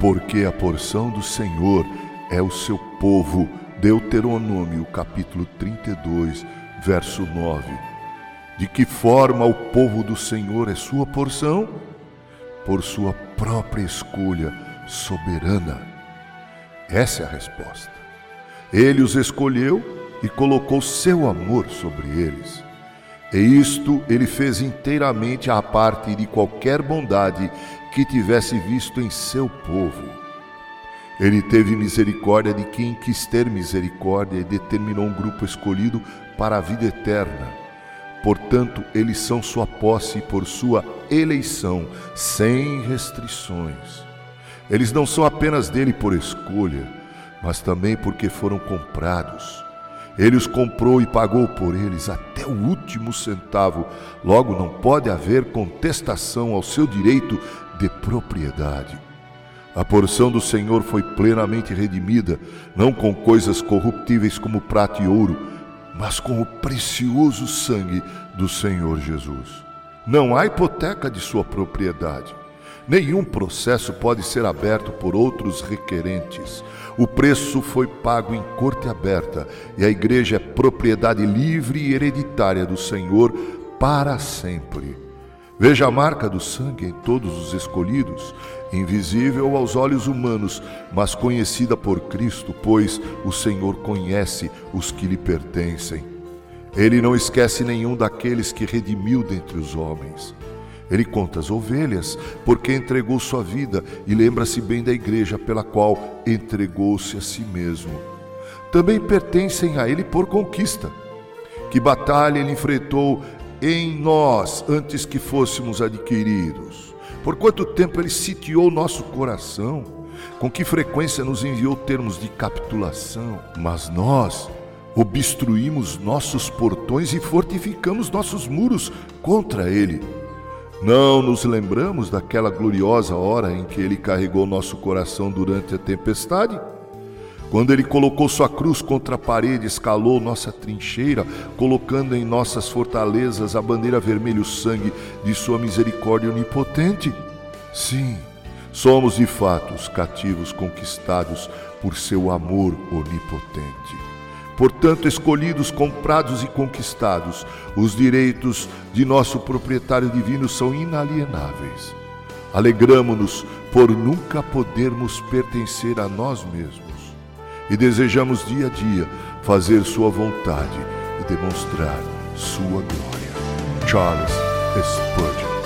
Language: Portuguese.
porque a porção do Senhor é o seu povo. Deuteronômio, capítulo 32, verso 9. De que forma o povo do Senhor é sua porção? Por sua própria escolha soberana. Essa é a resposta. Ele os escolheu e colocou seu amor sobre eles. E isto ele fez inteiramente à parte de qualquer bondade que tivesse visto em seu povo. Ele teve misericórdia de quem quis ter misericórdia e determinou um grupo escolhido para a vida eterna. Portanto, eles são sua posse por sua eleição, sem restrições. Eles não são apenas dele por escolha, mas também porque foram comprados. Ele os comprou e pagou por eles até o último centavo. Logo, não pode haver contestação ao seu direito de propriedade. A porção do Senhor foi plenamente redimida, não com coisas corruptíveis como prata e ouro, mas com o precioso sangue do Senhor Jesus. Não há hipoteca de sua propriedade. Nenhum processo pode ser aberto por outros requerentes. O preço foi pago em corte aberta e a igreja é propriedade livre e hereditária do Senhor para sempre. Veja a marca do sangue em todos os escolhidos, invisível aos olhos humanos, mas conhecida por Cristo, pois o Senhor conhece os que lhe pertencem. Ele não esquece nenhum daqueles que redimiu dentre os homens. Ele conta as ovelhas, porque entregou sua vida, e lembra-se bem da igreja pela qual entregou-se a si mesmo. Também pertencem a ele por conquista. Que batalha ele enfrentou em nós antes que fôssemos adquiridos. Por quanto tempo ele sitiou nosso coração, com que frequência nos enviou termos de capitulação, mas nós obstruímos nossos portões e fortificamos nossos muros contra ele. Não nos lembramos daquela gloriosa hora em que ele carregou nosso coração durante a tempestade? Quando ele colocou sua cruz contra a parede, escalou nossa trincheira, colocando em nossas fortalezas a bandeira vermelha o sangue de sua misericórdia onipotente? Sim, somos de fato os cativos conquistados por seu amor onipotente. Portanto, escolhidos, comprados e conquistados, os direitos de nosso proprietário divino são inalienáveis. Alegramo-nos por nunca podermos pertencer a nós mesmos e desejamos dia a dia fazer Sua vontade e demonstrar Sua glória. Charles Spurgeon